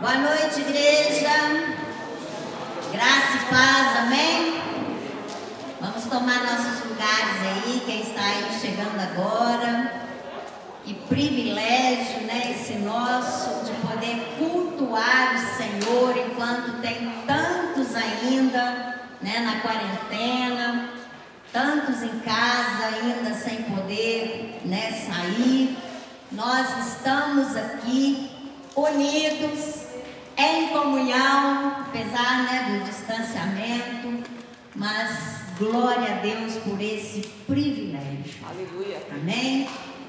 Boa noite, igreja. Graça e paz, amém? Vamos tomar nossos lugares aí, quem está aí chegando agora. Que privilégio, né, esse nosso de poder cultuar o Senhor enquanto tem tantos ainda, né, na quarentena, tantos em casa ainda sem poder, né, sair. Nós estamos aqui unidos em comunhão, apesar né, do distanciamento, mas glória a Deus por esse privilégio. Aleluia. Amém?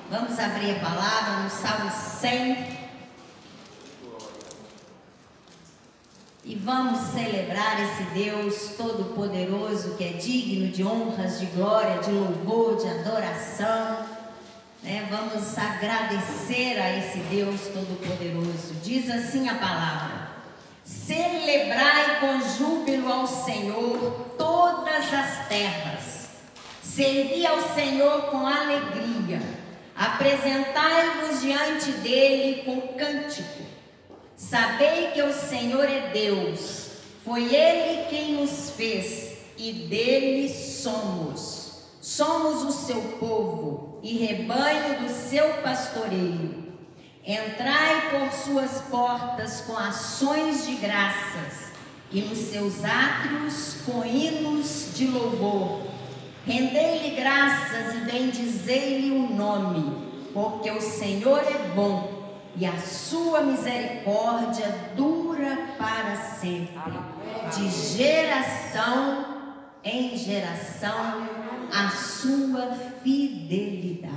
Vamos abrir a palavra no Salmo 100. E vamos celebrar esse Deus Todo-Poderoso que é digno de honras, de glória, de louvor, de adoração. Né? Vamos agradecer a esse Deus Todo-Poderoso. Diz assim a palavra: Celebrai com júbilo ao Senhor todas as terras, servi ao Senhor com alegria, apresentai-vos diante dele com cântico. Sabei que o Senhor é Deus, foi Ele quem nos fez e dele somos. Somos o seu povo e rebanho do seu pastoreio. Entrai por suas portas com ações de graças e nos seus átrios com hinos de louvor. Rendei-lhe graças e bendizei-lhe o nome, porque o Senhor é bom e a sua misericórdia dura para sempre, de geração em geração, a sua fidelidade.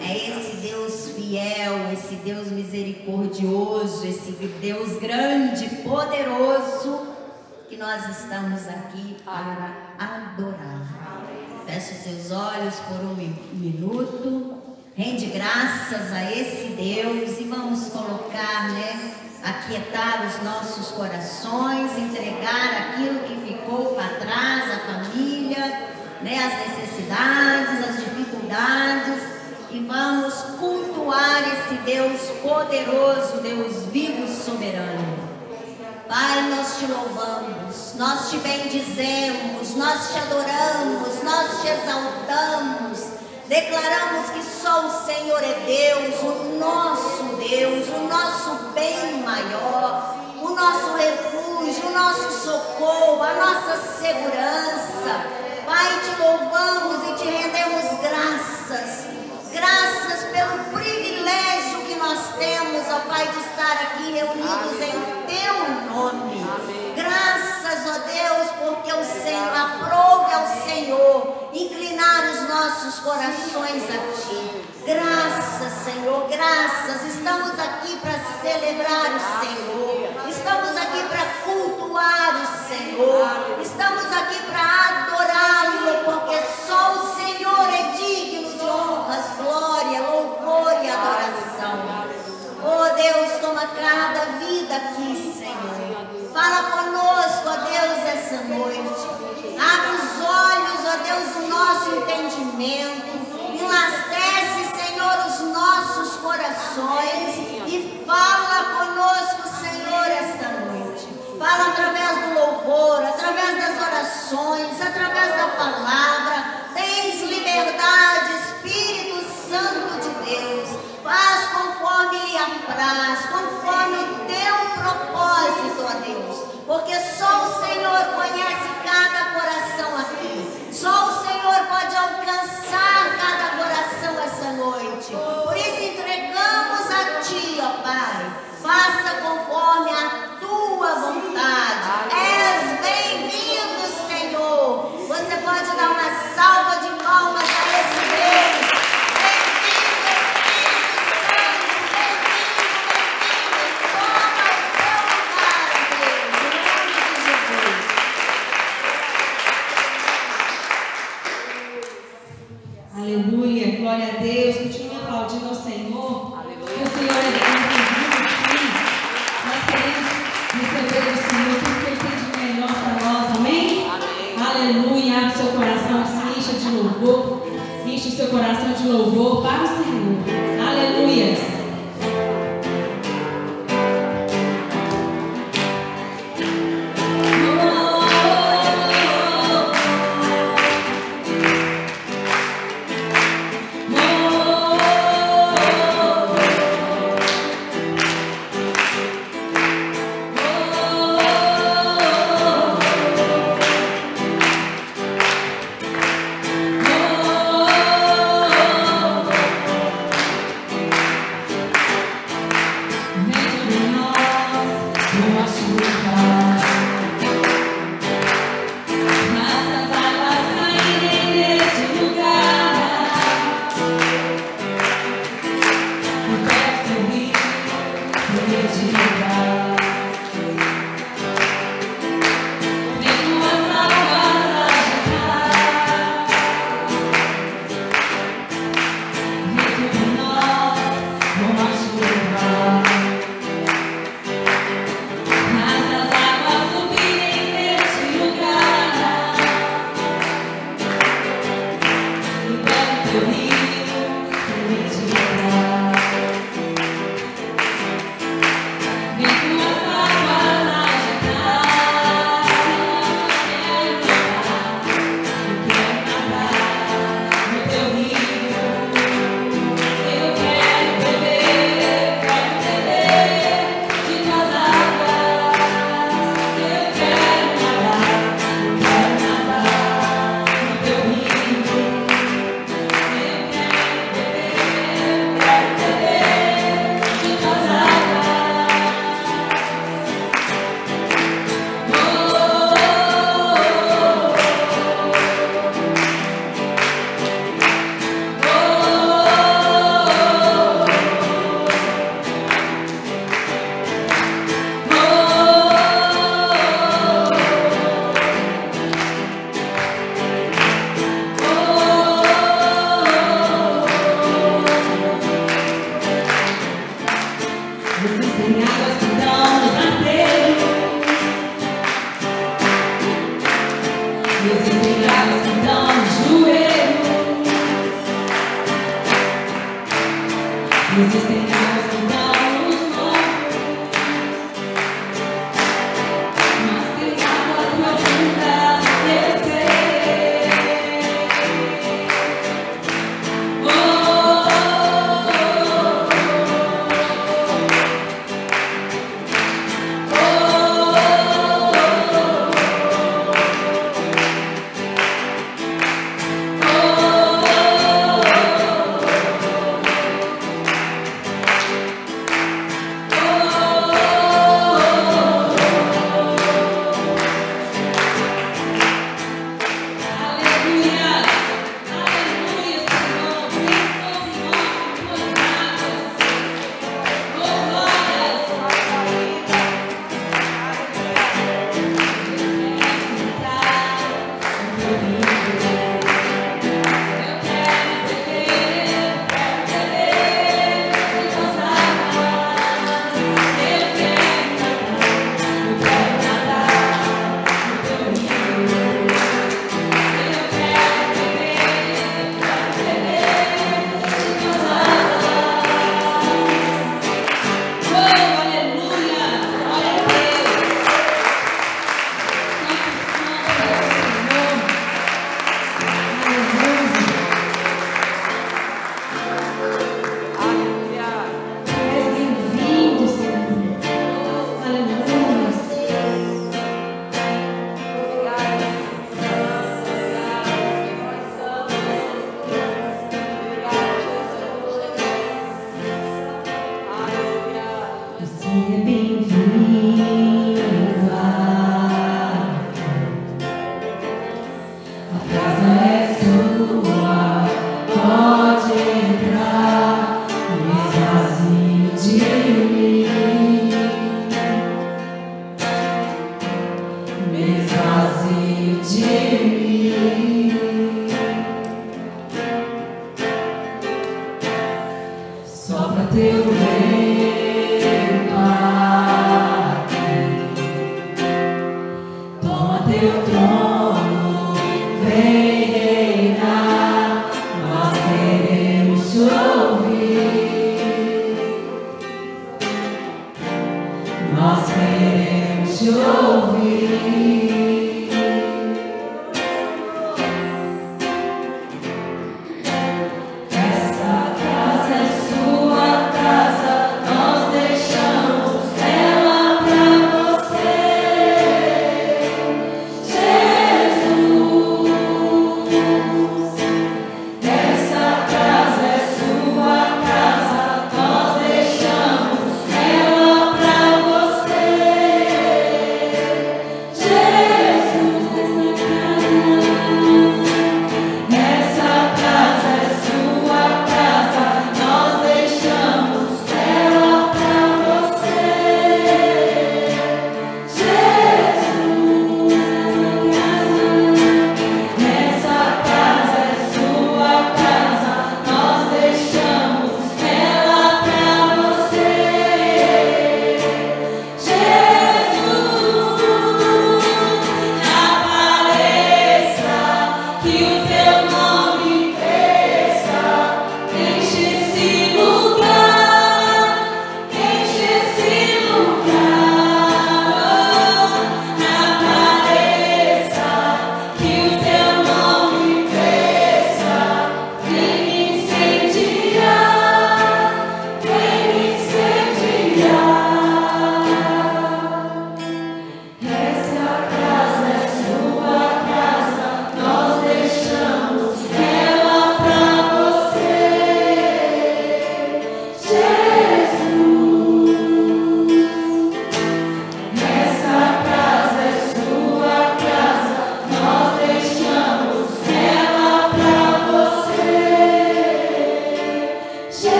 É esse Deus fiel, esse Deus misericordioso, esse Deus grande, poderoso, que nós estamos aqui para adorar. Feche seus olhos por um minuto. Rende graças a esse Deus e vamos colocar, né? Aquietar os nossos corações, entregar aquilo que ficou para trás, a família, né? As necessidades, as dificuldades e vamos cultuar esse Deus poderoso, Deus vivo e soberano. Pai, nós te louvamos, nós te bendizemos, nós te adoramos, nós te exaltamos. Declaramos que só o Senhor é Deus, o nosso Deus, o nosso bem maior, o nosso refúgio, o nosso socorro, a nossa segurança. Pai, te louvamos e te rendemos graças. Graças pelo privilégio que nós temos, ó Pai, de estar aqui reunidos Amém. em teu nome. Amém. Graças, ó Deus, porque o Senhor aprove ao Senhor inclinar os nossos corações a Ti. Graças, Senhor, graças. Estamos aqui para celebrar o Senhor. Estamos aqui para cultuar o Senhor. Estamos aqui para adorá-lo, porque só o Senhor é digno de honras, glória, louvor e adoração. Oh Deus, toma cada vida aqui, Senhor. Fala conosco, ó Deus, essa noite. Abre os olhos, Jesus.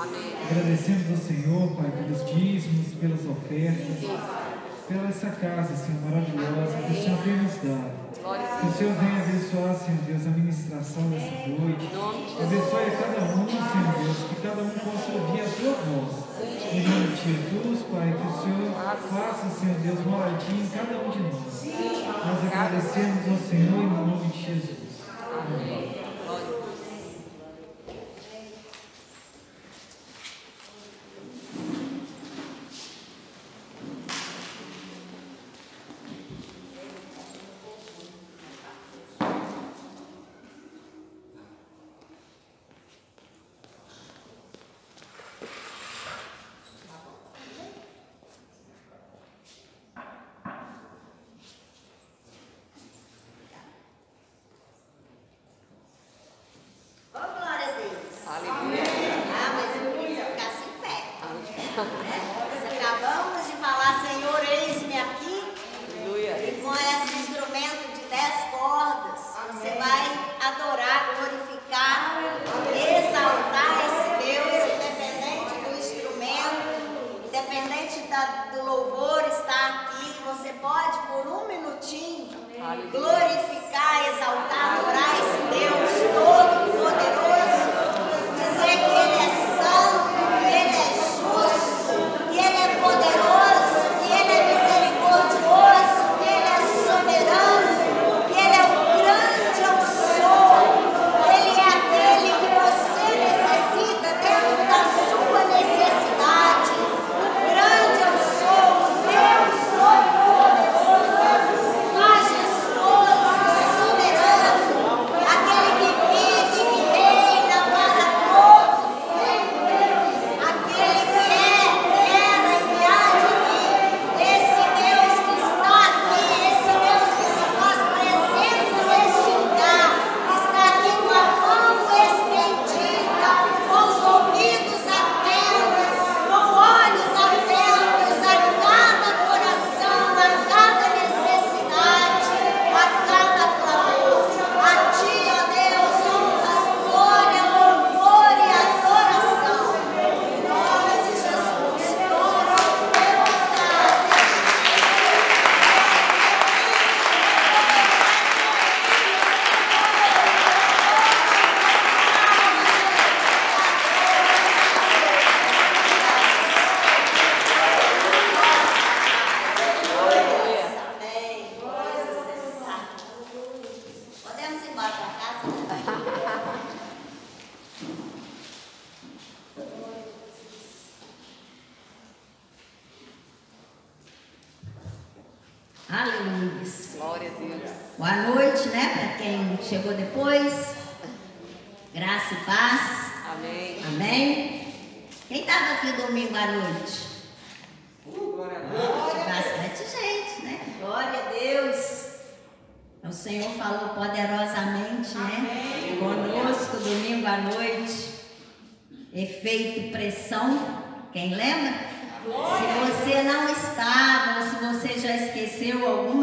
Amém. Agradecemos ao Senhor, Pai, pelos dízimos, pelas ofertas, pela essa casa, Senhor, maravilhosa que o Senhor tem nos dado. Que o. Senhor venha abençoar, Senhor Deus, a ministração dessa noite. Abençoe a cada um, Senhor Deus, que cada um possa ouvir a tua voz. Em nome de Jesus, Pai, que o Senhor faça, Senhor Deus, moradinha em cada um de nós. Nós agradecemos ao Senhor em nome de Jesus. Amém.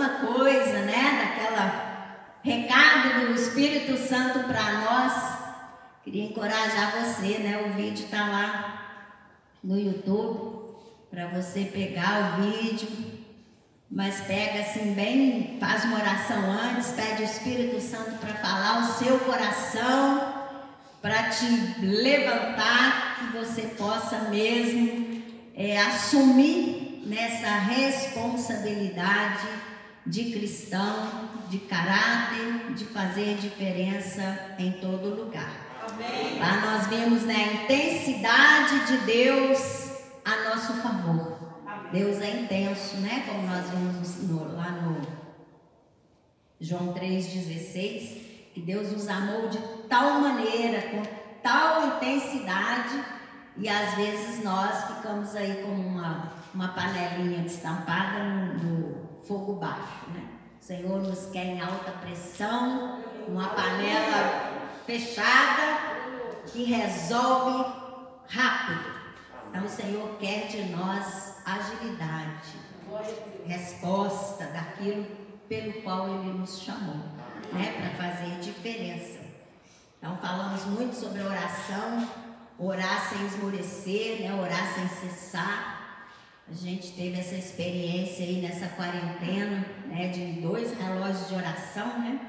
Coisa, né? Daquela recado do Espírito Santo para nós, queria encorajar você, né? O vídeo está lá no YouTube para você pegar o vídeo, mas pega assim bem, faz uma oração antes, pede o Espírito Santo para falar o seu coração, para te levantar, que você possa mesmo é, assumir nessa responsabilidade de cristão, de caráter, de fazer diferença em todo lugar. Lá nós vimos né, a intensidade de Deus a nosso favor. Deus é intenso, né? Como nós vimos no- lá no João 3,16. que Deus nos amou de tal maneira, com tal intensidade, e às vezes nós ficamos aí como uma, uma panelinha destampada no, no fogo baixo, né? O Senhor nos quer em alta pressão, uma panela fechada que resolve rápido. Então o Senhor quer de nós agilidade, resposta daquilo pelo qual Ele nos chamou, né? Para fazer diferença. Então falamos muito sobre oração, orar sem esmorecer, né? Orar sem cessar. A gente teve essa experiência aí nessa quarentena, né? De dois relógios de oração, né?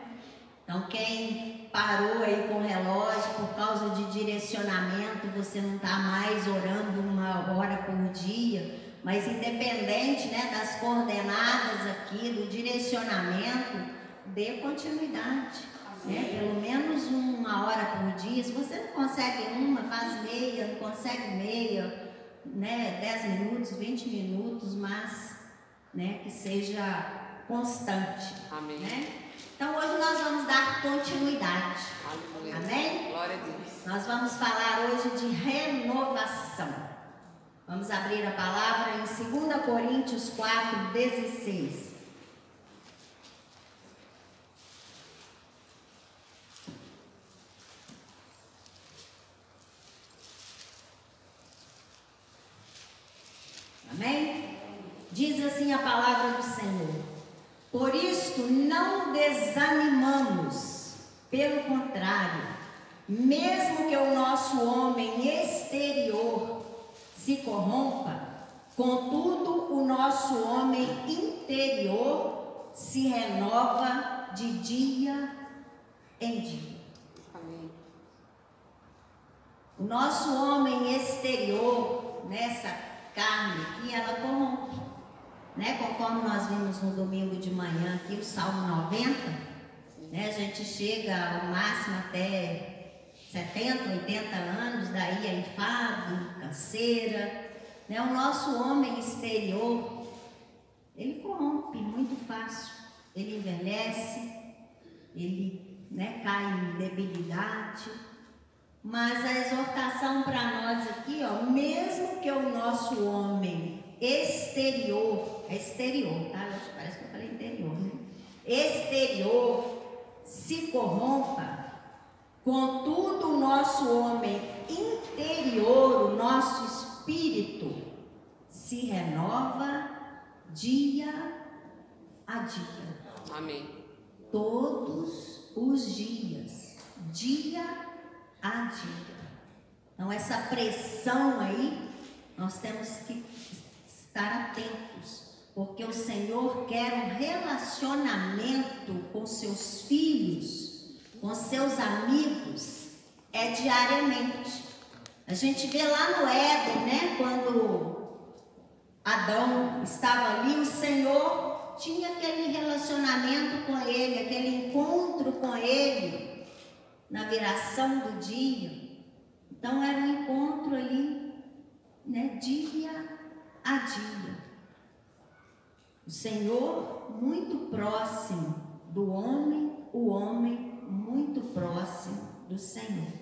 Então quem parou aí com o relógio por causa de direcionamento, você não está mais orando uma hora por dia, mas independente né, das coordenadas aqui, do direcionamento, dê continuidade. Né? Pelo menos uma hora por dia. Se você não consegue uma, faz meia, não consegue meia, né? 10 minutos, 20 minutos, mas né, que seja constante. Amém. Né? Então hoje nós vamos dar continuidade. Aleluia. Amém? Glória a Deus. Nós vamos falar hoje de renovação. Vamos abrir a palavra em 2 Coríntios 4, 16. Amém? Diz assim a palavra do Senhor. Por isto não desanimamos, pelo contrário, mesmo que o nosso homem exterior se corrompa, contudo o nosso homem interior se renova de dia em dia. Amém. O nosso homem exterior, nessa carne aqui, ela corrompe. Né? Conforme nós vimos no domingo de manhã aqui, o Salmo 90, né? a gente chega ao máximo até 70, 80 anos, daí é enfado, canseira. Né? O nosso homem exterior, ele corrompe muito fácil. Ele envelhece, ele né, cai em debilidade. Mas a exortação para nós aqui, ó, mesmo que o nosso homem exterior, é exterior, tá? Parece que eu falei interior, né? Exterior se corrompa, contudo o nosso homem interior, o nosso espírito, se renova dia a dia Amém. todos os dias, dia a dia. Então, essa pressão aí, nós temos que estar atentos, porque o Senhor quer um relacionamento com seus filhos, com seus amigos, é diariamente. A gente vê lá no Éden, né, quando Adão estava ali, o Senhor tinha aquele relacionamento com ele, aquele encontro com ele na viração do dia. Então era um encontro ali, né, dia a dia. O Senhor muito próximo do homem, o homem muito próximo do Senhor.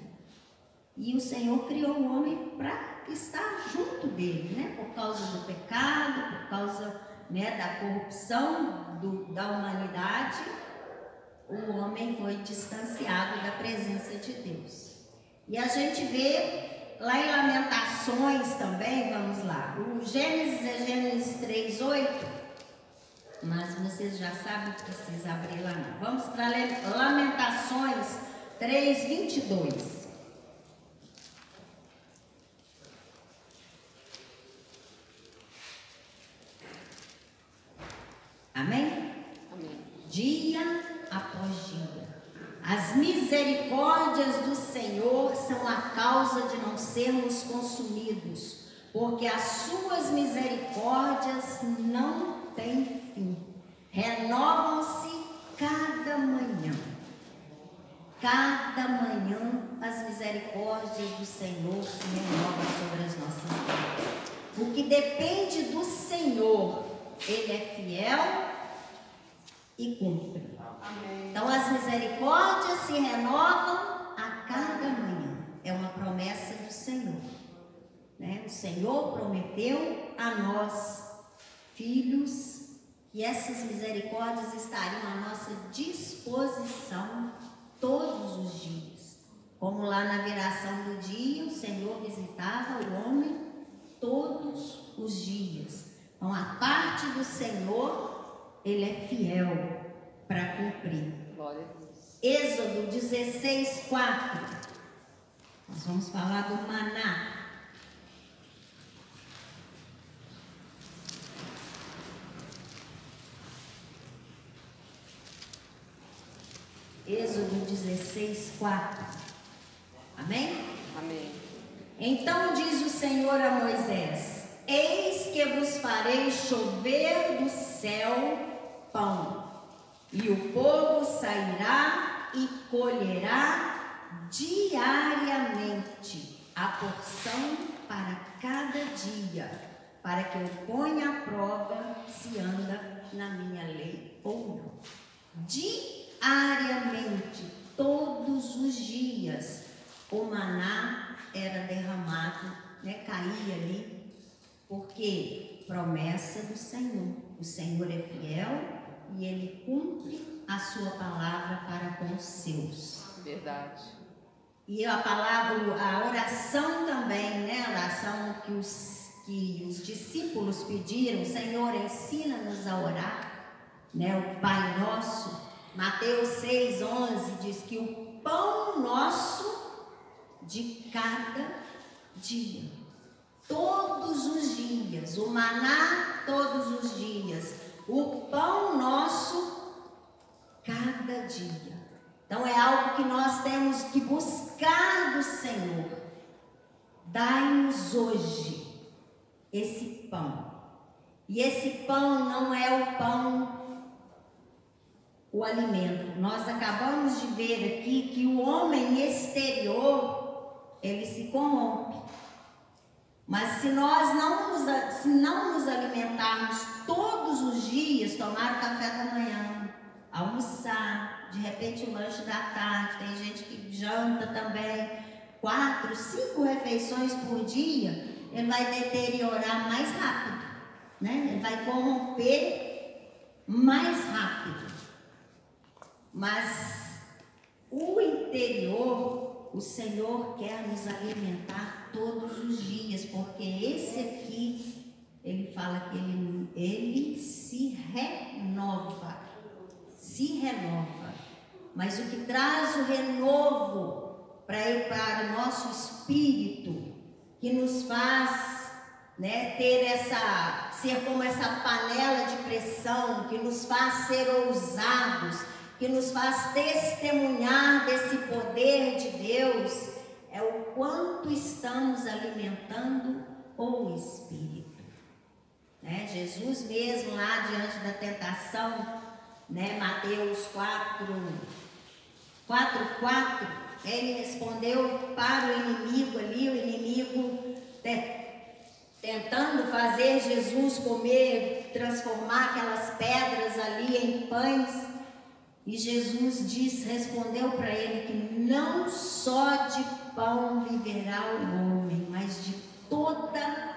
E o Senhor criou o homem para estar junto dele, né? Por causa do pecado, por causa né, da corrupção do, da humanidade, o homem foi distanciado da presença de Deus. E a gente vê lá em Lamentações também, vamos lá. O Gênesis é Gênesis 3, 8. Mas vocês já sabem, não precisa abrir lá não. Vamos para Lamentações 3, 22. Amém? Amém. dia após dia. As misericórdias do Senhor são a causa de não sermos consumidos, porque as suas misericórdias não têm fim. Renovam-se cada manhã. Cada manhã as misericórdias do Senhor se renovam sobre as nossas vidas. O que depende do Senhor, Ele é fiel e cumpre. Então as misericórdias se renovam a cada manhã. É uma promessa do Senhor. Né? O Senhor prometeu a nós, filhos, que essas misericórdias estariam à nossa disposição todos os dias. Como lá na viração do dia, o Senhor visitava o homem todos os dias. Então, a parte do Senhor, ele é fiel para cumprir. Êxodo 16, 4. Nós vamos falar do maná. Êxodo 16, 4. Amém? Amém. Então diz o Senhor a Moisés: Eis que vos farei chover do céu pão, e o povo sairá e colherá diariamente a porção para cada dia, para que eu ponha à prova se anda na minha lei ou não. Diariamente, todos os dias, o maná era derramado, né, caía ali, porque promessa do Senhor. O Senhor é fiel e ele cumpre a sua palavra para com os seus. Verdade. E a palavra, a oração também, né? A oração que os, que os discípulos pediram, Senhor, ensina-nos a orar, né? O Pai Nosso. Mateus 6,11 diz que o pão nosso de cada dia. Todos os dias, o maná todos os dias, o pão nosso cada dia. Então é algo que nós temos que buscar do Senhor. Dai-nos hoje esse pão. E esse pão não é o pão, o alimento. Nós acabamos de ver aqui que o homem exterior, ele se corrompe. Mas se nós não nos, se não nos alimentarmos todos os dias, tomar o café da manhã, almoçar, de repente o lanche da tarde, tem gente que janta também, quatro, cinco refeições por dia, ele vai deteriorar mais rápido, né? Ele vai corromper mais rápido. Mas o interior, o Senhor quer nos alimentar todos os dias, porque esse aqui, ele fala que ele, ele se renova. Se renova. Mas o que traz o renovo para o nosso espírito, que nos faz né, ter essa, ser como essa panela de pressão, que nos faz ser ousados, que nos faz testemunhar desse poder de Deus, é o quanto estamos alimentando o Espírito. Né? Jesus mesmo lá diante da tentação, né? Mateus 4, 4, 4, ele respondeu para o inimigo ali, o inimigo tentando fazer Jesus comer, transformar aquelas pedras ali em pães. E Jesus diz, respondeu para ele que não só de pão viverá o homem, mas de toda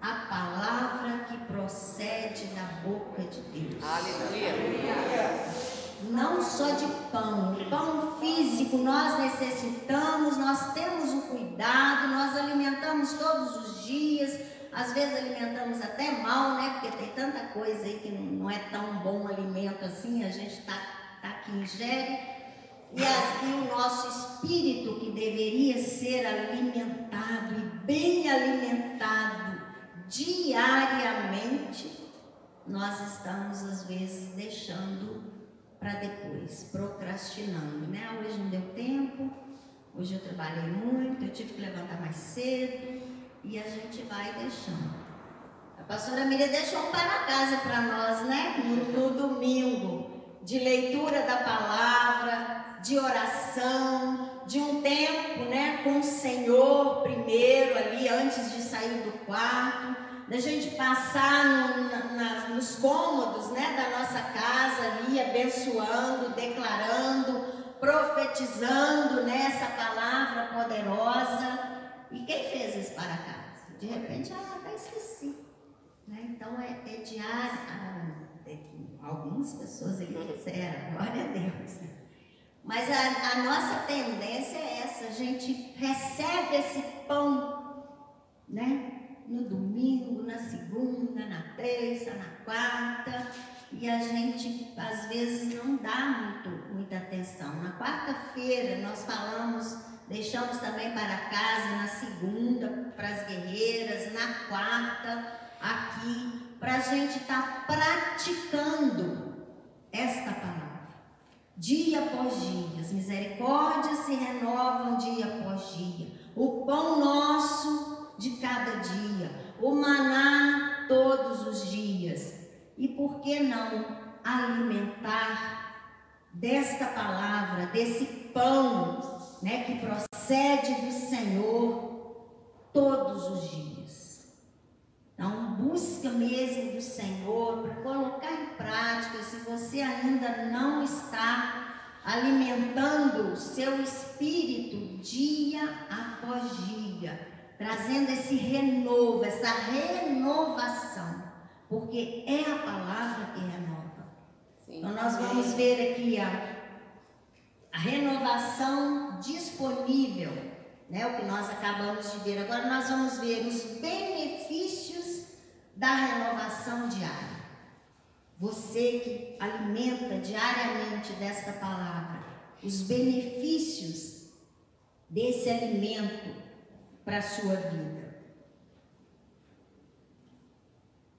a palavra que procede da boca de Deus. Aleluia. Não só de pão, pão físico nós necessitamos, nós temos o cuidado, nós alimentamos todos os dias, às vezes alimentamos até mal, né? Porque tem tanta coisa aí que não é tão bom alimento assim, a gente está tá que ingere. E, as, e o nosso espírito que deveria ser alimentado e bem alimentado diariamente, nós estamos às vezes deixando para depois, procrastinando, né? Hoje não deu tempo, hoje eu trabalhei muito, eu tive que levantar mais cedo e a gente vai deixando. A pastora Miriam deixou um para casa para nós, né? No, no domingo, de leitura da palavra, de oração, de um tempo, né, com o Senhor primeiro ali, antes de sair do quarto, da gente passar no, na, nos cômodos né, da nossa casa ali, abençoando, declarando, profetizando né, palavra poderosa. E quem fez isso para casa? De repente, ah, até esqueci. Né? Então é, é diário. Ah, é algumas pessoas aqui fizeram, glória a Deus. Mas a, a nossa tendência é essa, a gente recebe esse pão, né? No domingo, na segunda, na terça, na quarta, e a gente às vezes não dá muito, muita atenção. Na quarta-feira nós falamos, deixamos também para casa, na segunda para as guerreiras, na quarta aqui, para a gente estar tá praticando esta palavra. Dia após dia, as misericórdias se renovam dia após dia. O pão nosso de cada dia, o maná todos os dias. E por que não alimentar desta palavra, desse pão, né, que procede do Senhor todos os dias? Então, busca mesmo do Senhor para colocar em prática. Se você ainda não está alimentando o seu espírito dia após dia, trazendo esse renovo, essa renovação, porque é a palavra que renova. Sim. Então, nós vamos ver aqui a, a renovação disponível, né? O que nós acabamos de ver. Agora, nós vamos ver os benefícios da renovação diária. Você que alimenta diariamente desta palavra, os benefícios desse alimento para a sua vida.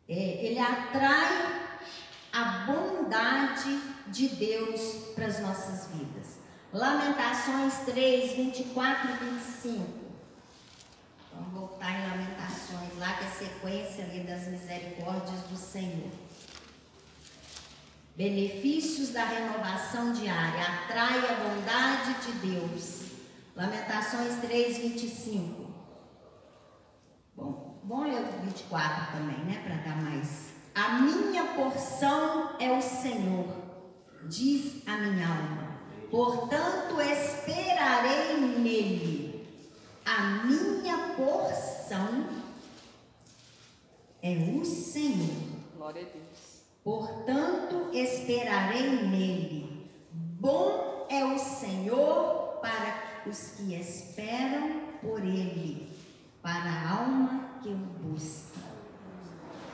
É, ele atrai a bondade de Deus para as nossas vidas. Lamentações 3, 24 e 25. Vamos voltar em Lamentações, lá que é a sequência ali das misericórdias do Senhor. Benefícios da renovação diária. Atrai a bondade de Deus. Lamentações 3, 25. Bom, vamos ler o 24 também, né? Para dar mais. A minha porção é o Senhor, diz a minha alma. Portanto, esperarei nele. A minha porção é o Senhor. Glória a Deus. Portanto, esperarei nele. Bom é o Senhor para os que esperam por ele, para a alma que o busca.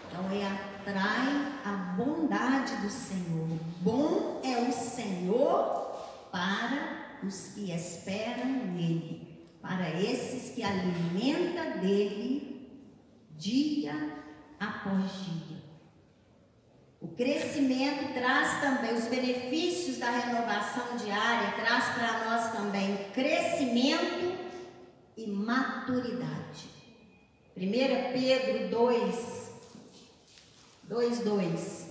Então, ele atrai a bondade do Senhor. Bom é o Senhor para os que esperam nele para esses que alimenta dele dia após dia. O crescimento traz também os benefícios da renovação diária, traz para nós também crescimento e maturidade. 1 Pedro 2, 2, 2.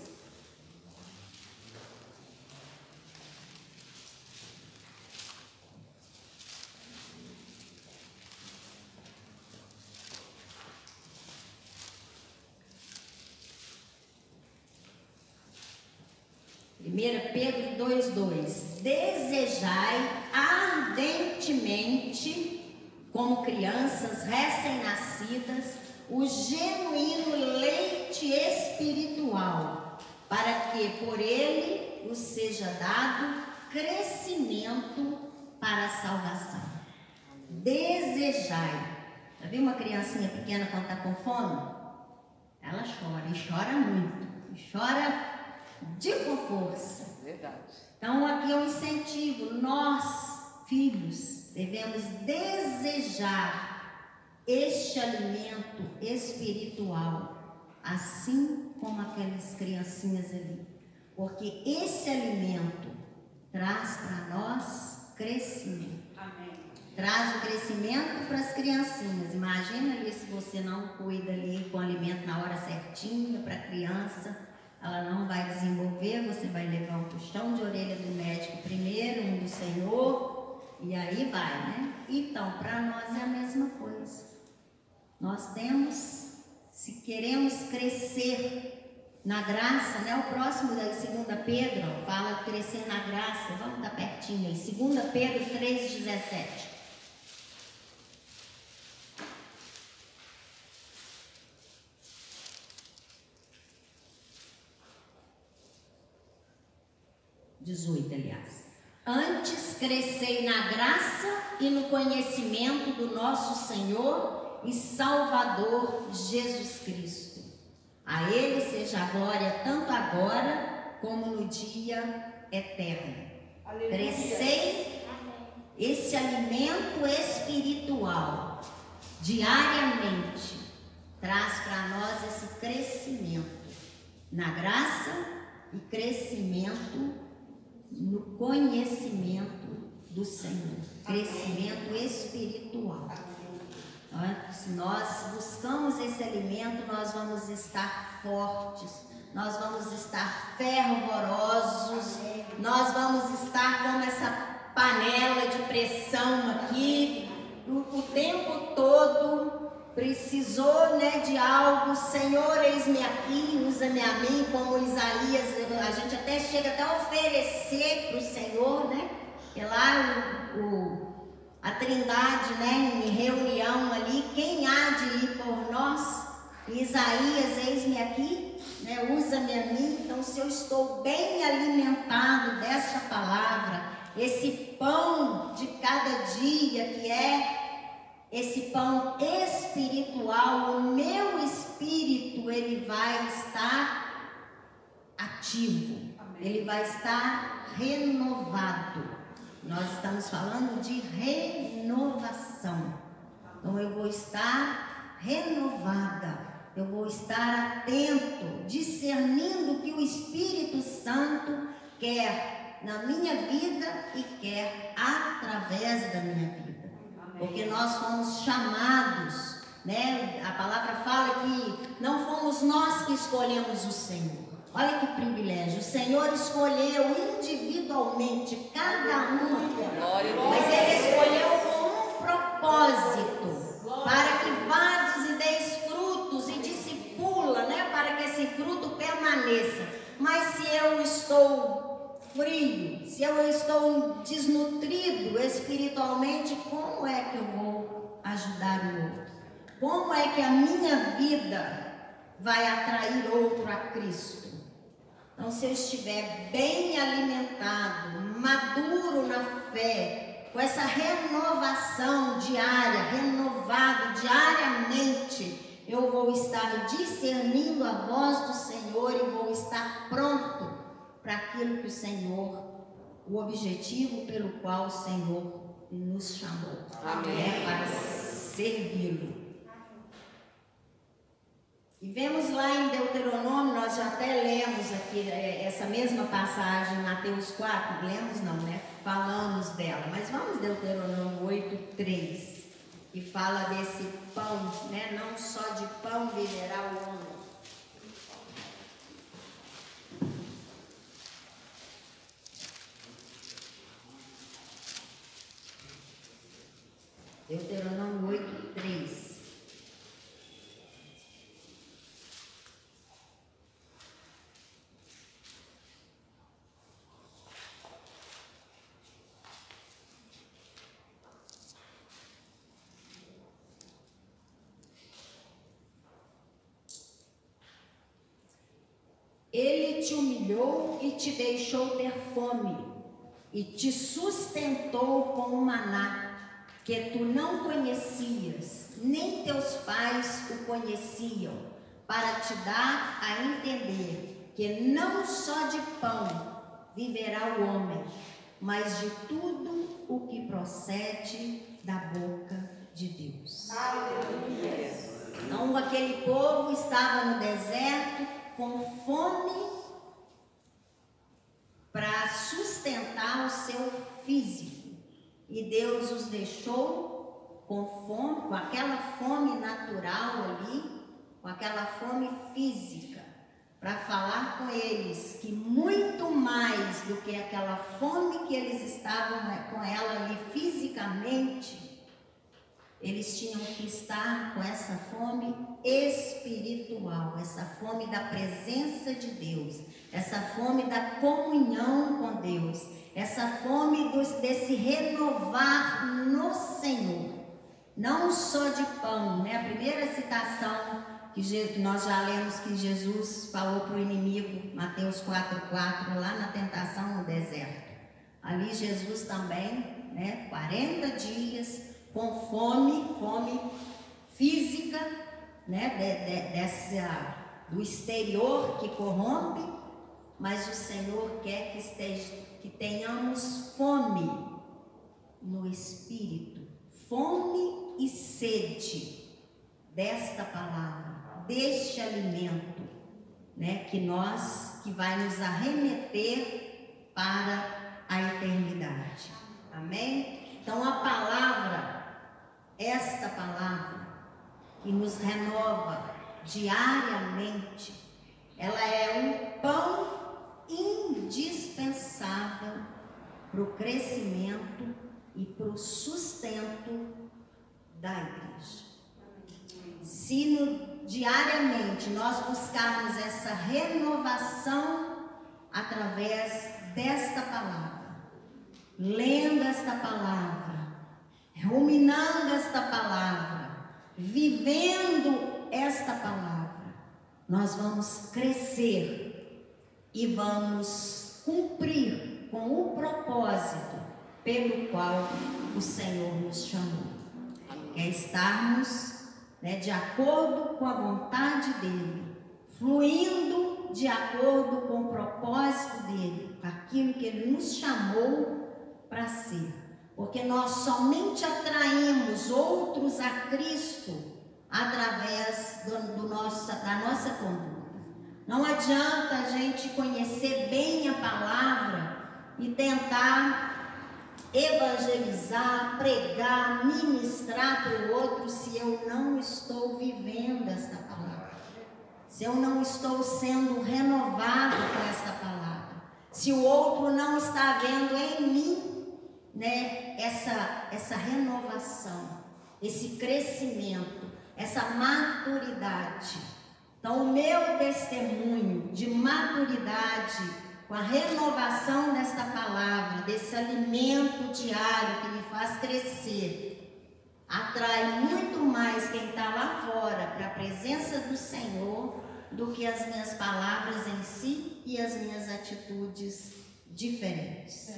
1 Pedro 2,2: Desejai ardentemente, como crianças recém-nascidas, o genuíno leite espiritual, para que por ele os seja dado crescimento para a salvação. Desejai. Já viu uma criancinha pequena quando está com fome? Ela chora, e chora muito. E chora de com força. Verdade. Então aqui é um incentivo. Nós, filhos, devemos desejar este alimento espiritual, assim como aquelas criancinhas ali. Porque esse alimento traz para nós crescimento. Amém. Traz o crescimento para as criancinhas. Imagina ali se você não cuida ali com o alimento na hora certinha para a criança ela não vai desenvolver, você vai levar um puxão de orelha do médico primeiro, um do Senhor, e aí vai, né? Então, para nós é a mesma coisa. Nós temos se queremos crescer na graça, né? O próximo da 2 Pedro fala crescer na graça. Vamos estar pertinho aí. 2 Pedro 3,17. Dezoito, aliás. Antes crescei na graça e no conhecimento do nosso Senhor e Salvador Jesus Cristo. A Ele seja a glória tanto agora como no dia eterno. Crescei esse alimento espiritual diariamente traz para nós esse crescimento na graça e crescimento no conhecimento do Senhor, crescimento espiritual. Se nós buscamos esse alimento, nós vamos estar fortes, nós vamos estar fervorosos, nós vamos estar como essa panela de pressão aqui, o tempo todo precisou né, de algo, Senhor, eis-me aqui, usa-me a mim, como Isaías, a gente até chega até a oferecer para o Senhor, né? É lá o, o, a trindade, né, em reunião ali, quem há de ir por nós? Isaías, eis-me aqui, né, usa-me a mim, então se eu estou bem alimentado dessa palavra, esse pão de cada dia que é esse pão espiritual, o meu espírito, ele vai estar ativo, ele vai estar renovado. Nós estamos falando de renovação. Então eu vou estar renovada, eu vou estar atento, discernindo o que o Espírito Santo quer na minha vida e quer através da minha vida porque nós fomos chamados, né? A palavra fala que não fomos nós que escolhemos o Senhor. Olha que privilégio. O Senhor escolheu individualmente cada um, com um propósito para que vades e deis frutos e discipula, né? Para que esse fruto permaneça. Mas se eu estou frio, se eu estou desnutrido espiritualmente, como é que eu vou ajudar o outro? Como é que a minha vida vai atrair outro a Cristo? Então, se eu estiver bem alimentado, maduro na fé, com essa renovação diária, renovado diariamente, eu vou estar discernindo a voz do Senhor e vou estar pronto para aquilo que o Senhor, o objetivo pelo qual o Senhor nos chamou. Amém. É para servi-lo. E vemos lá em Deuteronômio, nós já até lemos aqui é, essa mesma passagem, Mateus 4, lemos não, né? Falamos dela, mas vamos Deuteronômio 8, 3, que fala desse pão, né? Não só de pão viverá o homem Deuteronômio 8, 3. Ele te humilhou e te deixou ter fome, e te sustentou com o maná que tu não conhecias, nem teus pais o conheciam, para te dar a entender que não só de pão viverá o homem, mas de tudo o que procede da boca de Deus. Então aquele povo estava no deserto com fome para sustentar o seu físico. E Deus os deixou com fome, com aquela fome natural ali, com aquela fome física, para falar com eles que muito mais do que aquela fome que eles estavam com ela ali fisicamente, eles tinham que estar com essa fome espiritual, essa fome da presença de Deus, essa fome da comunhão com Deus, essa fome desse renovar no Senhor. Não só de pão, né? A primeira citação que, que nós já lemos que Jesus falou para o inimigo, Mateus 4,4, lá na tentação no deserto. Ali Jesus também, né? 40 dias com fome, fome física, né, de, de, dessa, do exterior que corrompe, mas o Senhor quer que, esteja, que tenhamos fome no espírito, fome e sede desta palavra, deste alimento, né, que nós, que vai nos arremeter para a eternidade. Amém? Então a palavra esta palavra que nos renova diariamente, ela é um pão indispensável para o crescimento e para o sustento da igreja. Se no, diariamente nós buscarmos essa renovação através desta palavra, lendo esta palavra, ruminando esta palavra, vivendo esta palavra, nós vamos crescer e vamos cumprir com o propósito pelo qual o Senhor nos chamou. É estarmos né, de acordo com a vontade dEle, fluindo de acordo com o propósito dEle, aquilo que Ele nos chamou para ser porque nós somente atraímos outros a Cristo através do, do nossa, da nossa conduta. Não adianta a gente conhecer bem a palavra e tentar evangelizar, pregar, ministrar para o outro se eu não estou vivendo esta palavra. Se eu não estou sendo renovado com esta palavra. Se o outro não está vendo em mim né, essa, essa renovação, esse crescimento, essa maturidade. Então, o meu testemunho de maturidade, com a renovação desta palavra, desse alimento diário que me faz crescer, atrai muito mais quem está lá fora para a presença do Senhor do que as minhas palavras em si e as minhas atitudes diferentes.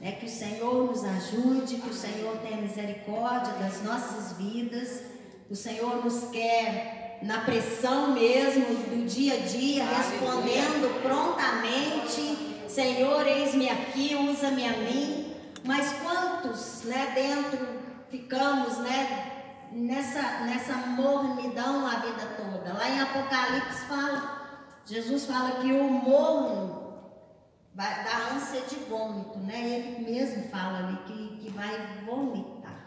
Né? Que o Senhor nos ajude, que o Senhor tenha misericórdia das nossas vidas, o Senhor nos quer na pressão mesmo do dia a dia, respondendo prontamente: Senhor, eis-me aqui, usa-me a mim. Mas quantos né, dentro ficamos né, nessa, nessa mornidão a vida toda? Lá em Apocalipse fala, Jesus fala que o morno da ânsia de vômito, né? Ele mesmo fala ali que, que vai vomitar.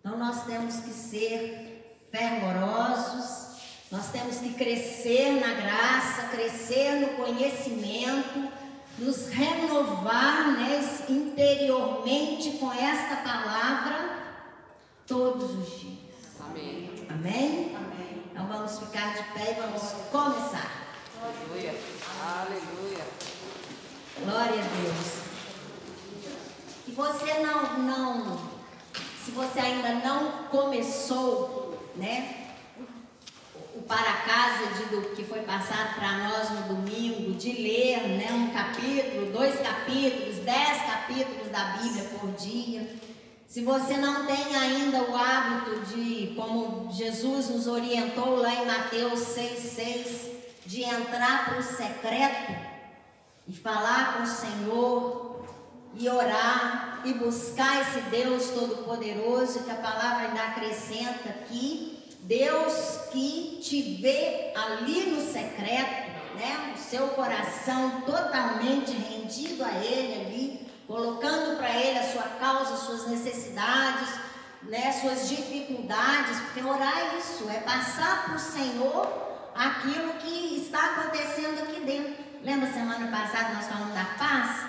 Então nós temos que ser fervorosos, nós temos que crescer na graça, crescer no conhecimento, nos renovar né, interiormente com esta palavra todos os dias. Amém. Amém? Amém. Então vamos ficar de pé e vamos começar. Aleluia. Aleluia. Glória a Deus. E você não, não, se você ainda não começou, né? O para casa de, que foi passado para nós no domingo, de ler né, um capítulo, dois capítulos, dez capítulos da Bíblia por dia. Se você não tem ainda o hábito de, como Jesus nos orientou lá em Mateus 6,6, de entrar para o secreto, e falar com o Senhor e orar e buscar esse Deus Todo-Poderoso que a palavra ainda acrescenta aqui. Deus que te vê ali no secreto, né? O seu coração totalmente rendido a Ele ali, colocando para Ele a sua causa, suas necessidades, né? Suas dificuldades, porque orar é isso, é passar para o Senhor aquilo que está acontecendo aqui dentro. Lembra semana passada nós falamos da paz?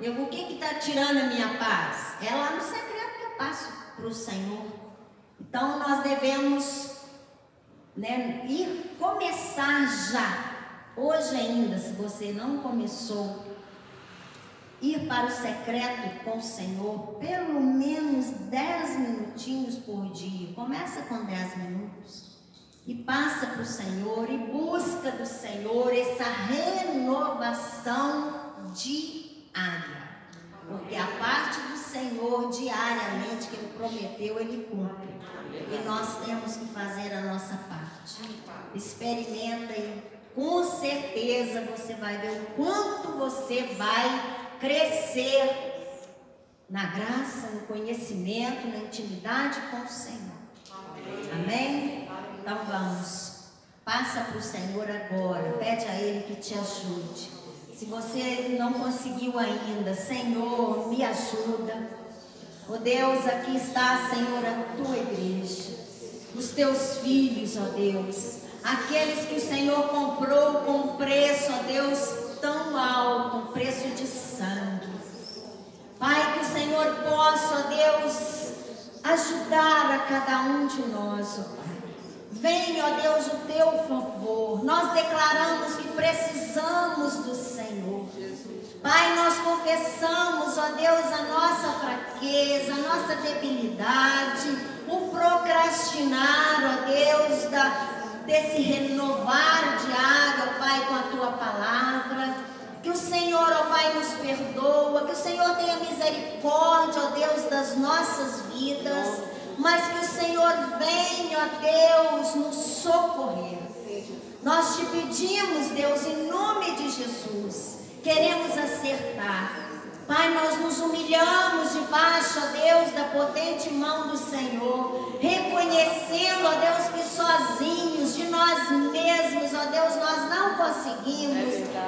Eu, o que está tirando a minha paz? É lá no secreto que eu passo para o Senhor. Então nós devemos né, ir começar já, hoje ainda, se você não começou, ir para o secreto com o Senhor, pelo menos 10 minutinhos por dia. Começa com 10 minutos e passa para o Senhor e busca do Senhor essa renovação diária. Porque a parte do Senhor diariamente que Ele prometeu, Ele cumpre. E nós temos que fazer a nossa parte. Experimenta e com certeza você vai ver o quanto você vai crescer na graça, no conhecimento, na intimidade com o Senhor. Amém? Então vamos. Passa para o Senhor agora. Pede a Ele que te ajude. Se você não conseguiu ainda, Senhor, me ajuda. Oh Deus, aqui está, Senhor, a tua igreja. Os teus filhos, ó oh Deus. Aqueles que o Senhor comprou com preço, ó oh Deus, tão alto, um preço de sangue. Pai, que o Senhor possa, ó Deus, ajudar a cada um de nós, ó Pai. Venha, ó Deus, o teu favor. Nós declaramos que precisamos do Senhor. Pai, nós confessamos, ó Deus, a nossa fraqueza, a nossa debilidade, o procrastinar, ó Deus, da, desse renovar diário, ó Pai, com a tua palavra. Que o Senhor, ó Pai, nos perdoa, que o Senhor tenha misericórdia, ó Deus, das nossas vidas, mas que o Senhor venha, ó Deus, nos socorrer. Nós te pedimos, Deus, em nome de Jesus, queremos acertar. Pai, nós nos humilhamos debaixo, ó Deus, da potente mão do Senhor, reconhecendo, ó Deus, que sozinhos, de nós mesmos, ó Deus, nós não conseguimos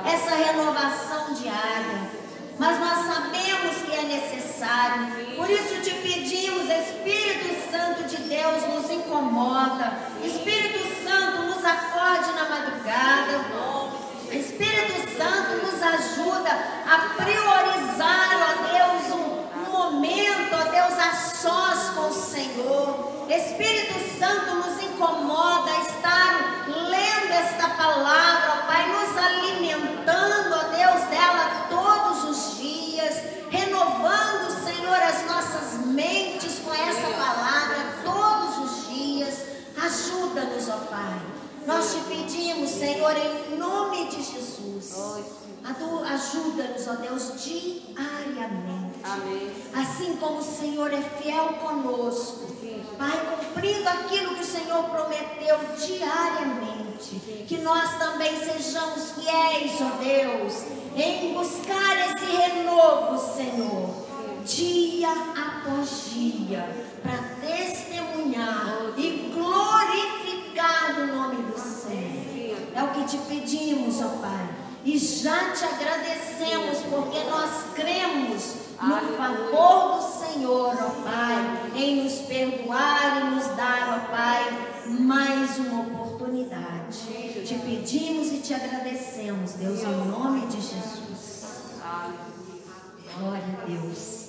É essa renovação diária. Mas nós sabemos que é necessário. Por isso te pedimos, Espírito Santo de Deus, nos incomoda. Espírito Santo, nos acorde na madrugada. Espírito Santo nos ajuda a priorizar, ó Deus, um, um momento, ó Deus, a sós com o Senhor. Espírito Santo nos incomoda a estar lendo esta palavra, ó Pai, nos alimentando, ó Deus, dela todos os dias, renovando, Senhor, as nossas mentes com essa palavra todos os dias. Ajuda-nos, ó Pai. Nós te pedimos, Senhor, em nome de Jesus. Ajuda-nos, ó Deus, diariamente. Amém. Assim como o Senhor é fiel conosco, Pai, cumprindo aquilo que o Senhor prometeu diariamente, que nós também sejamos fiéis, ó Deus, em buscar esse renovo, Senhor, dia após dia, para testemunhar e glorificar o nome do. É o que te pedimos, ó Pai. E já te agradecemos porque nós cremos no favor do Senhor, ó Pai, em nos perdoar e nos dar, ó Pai, mais uma oportunidade. Te pedimos e te agradecemos, Deus, em nome de Jesus. Glória a Deus.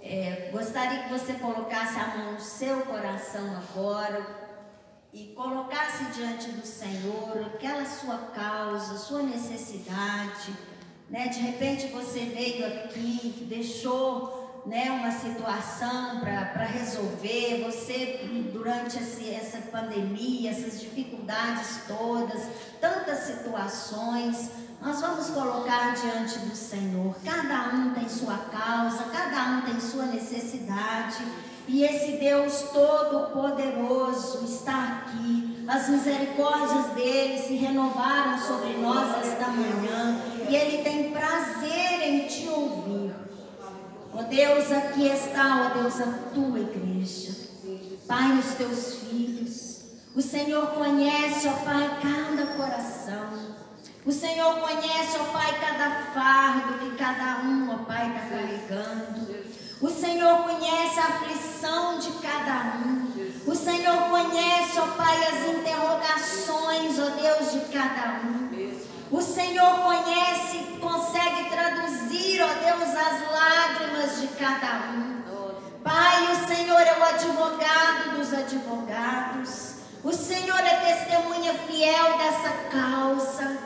É, gostaria que você colocasse a mão no seu coração agora e colocasse diante do Senhor aquela sua causa, sua necessidade. Né? De repente você veio aqui, deixou né, uma situação para resolver, você durante esse, essa pandemia, essas dificuldades todas, tantas situações, nós vamos colocar diante do Senhor. Cada um tem sua causa, cada um tem sua necessidade. E esse Deus Todo-Poderoso está aqui. As misericórdias dele se renovaram sobre nós esta manhã. E ele tem prazer em te ouvir. Ó Deus, aqui está, ó Deus, a tua igreja. Pai, os teus filhos. O Senhor conhece, ó Pai, cada coração. O Senhor conhece, ó Pai, cada fardo que cada um, ó Pai, está carregando. O Senhor conhece a aflição de cada um. O Senhor conhece, ó Pai, as interrogações, ó Deus, de cada um. O Senhor conhece, consegue traduzir, ó Deus, as lágrimas de cada um. Pai, o Senhor é o advogado dos advogados. O Senhor é testemunha fiel dessa causa,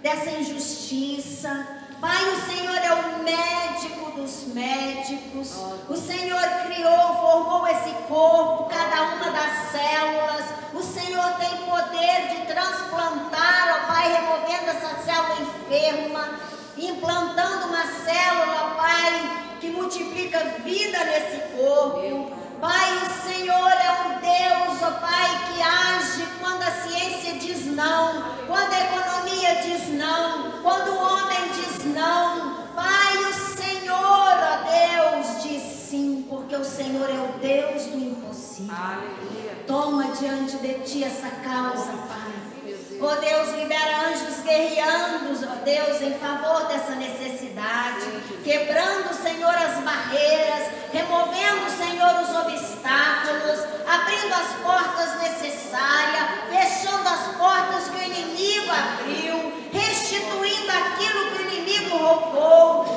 dessa injustiça. Pai, o Senhor é o médico dos médicos. O Senhor criou, formou esse corpo, cada uma das células. O Senhor tem poder de transplantar, ó Pai, removendo essa célula enferma, implantando uma célula, Pai, que multiplica vida nesse corpo. Pai, o Senhor é um Deus, ó Pai, que age quando a ciência diz não, quando a economia diz não, quando o homem não. Pai, o Senhor, ó Deus, diz sim, porque o Senhor é o Deus do impossível. Aleluia. Toma diante de ti essa causa, Pai. Ó Deus, libera anjos guerreando, ó Deus, em favor dessa necessidade, quebrando, Senhor, as barreiras, removendo, Senhor, os obstáculos, abrindo as portas necessárias, fechando as portas que o inimigo abriu, restituindo aquilo que o inimigo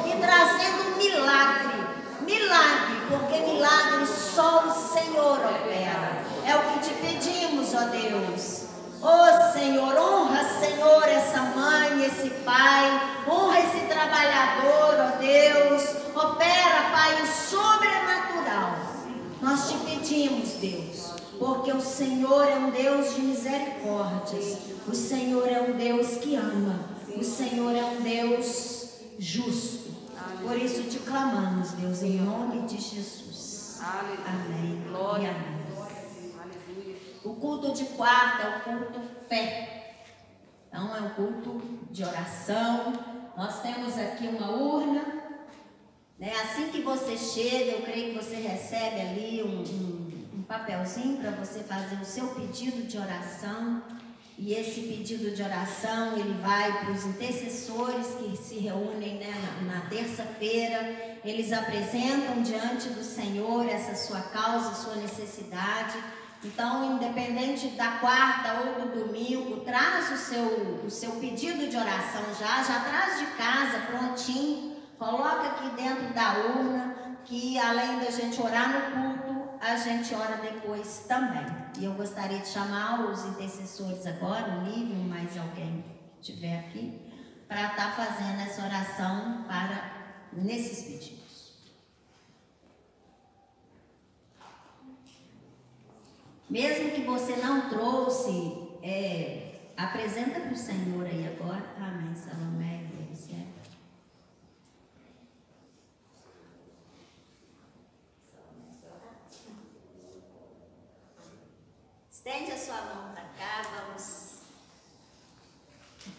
e trazendo milagre. Milagre, porque milagre só o Senhor opera. É o que te pedimos, ó Deus. Ó Senhor, honra, Senhor, essa mãe, esse pai, honra esse trabalhador, ó Deus. Opera, Pai, o sobrenatural. Nós te pedimos, Deus, porque o Senhor é um Deus de misericórdias. O Senhor é um Deus que ama. O Senhor é um Deus justo. Por isso te clamamos, Deus, em nome de Jesus. Aleluia. Amém. Glória. E amém. Aleluia. O culto de quarta é o culto fé. Então é um culto de oração. Nós temos aqui uma urna. Né? Assim que você chega, eu creio que você recebe ali um, um- um papelzinho para você fazer o seu pedido de oração. E esse pedido de oração ele vai para os intercessores que se reúnem né, na, terça-feira. Eles apresentam diante do Senhor essa sua causa, sua necessidade. Então, independente da quarta ou do domingo, traz o seu, o seu pedido de oração já, já traz de casa prontinho, coloca aqui dentro da urna, que além da gente orar no culto, a gente ora depois também. E eu gostaria de chamar os intercessores agora, o Lívio, mais alguém que estiver aqui, para estar fazendo essa oração para nesses pedidos. Mesmo que você não trouxe, é, apresenta para o Senhor aí agora. Amém, Salomé, Deus certo. Estende a sua mão para cá, vamos.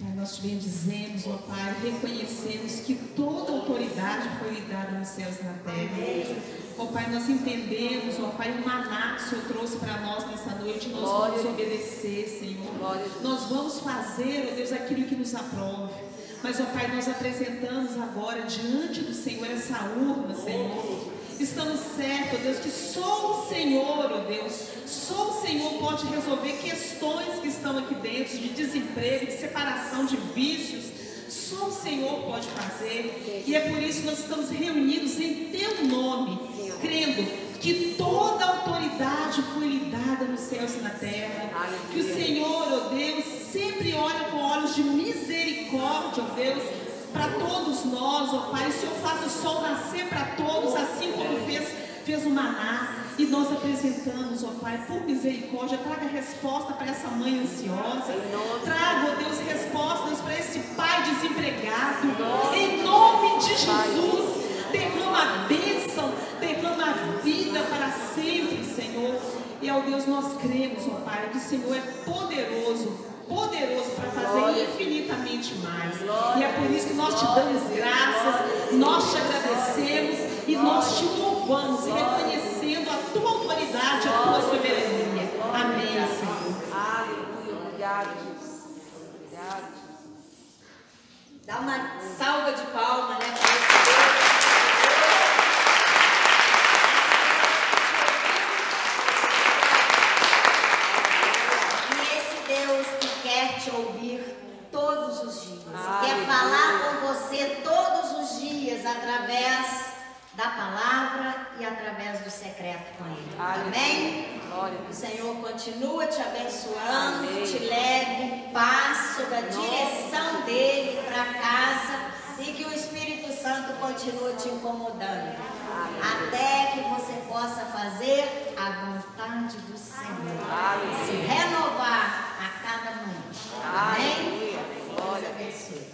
Pai, nós te bendizemos, ó Pai, reconhecemos que toda autoridade foi lhe dada nos céus e na terra. Ó Pai, nós entendemos, ó Pai, o maná que o Senhor trouxe para nós nessa noite, nós Glória. vamos obedecer, Senhor. Glória. Nós vamos fazer, ó Deus, aquilo que nos aprove. Mas, ó Pai, nós apresentamos agora diante do Senhor essa urna, Senhor. Estamos certos, ó Deus, que só o Senhor, ó Deus, só o Senhor pode resolver questões que estão aqui dentro, de desemprego, de separação, de vícios. Só o Senhor pode fazer. E é por isso que nós estamos reunidos em Teu nome, crendo que toda autoridade foi lhe dada nos céus e na terra. Que o Senhor, ó Deus, sempre olha com olhos de misericórdia, ó Deus, para todos nós, ó Pai. O Senhor faz o sol nascer para todos, assim como fez, fez o maná. E nós apresentamos, ó Pai, por misericórdia, traga resposta para essa mãe ansiosa. Traga, ó Deus, respostas para esse pai desempregado. Em nome de Jesus, derrama a bênção, derrama a vida para sempre, Senhor. E ao Deus nós cremos, ó Pai, que o Senhor é poderoso, poderoso para fazer Glória. infinitamente mais. Glória. E é por isso que nós te damos graças, nós te agradecemos e nós te louvamos, reconhecendo a tua autoridade, a tua soberania. Amém, Senhor. Aleluia. Obrigado, Jesus. Obrigado, Jesus. Dá uma salva de palma, né? pra esse Deus. E esse Deus que quer te ouvir todos os dias, quer falar com você todos os dias através da palavra e através do secreto com Ele. Amém? Glória O. Senhor continua te abençoando, Amém. te leve em paz sob a Nome direção dele para casa e que o Espírito Santo continue te incomodando. Até que você possa fazer a vontade do Senhor. Aleluia. Se renovar. Amém? Deus abençoe.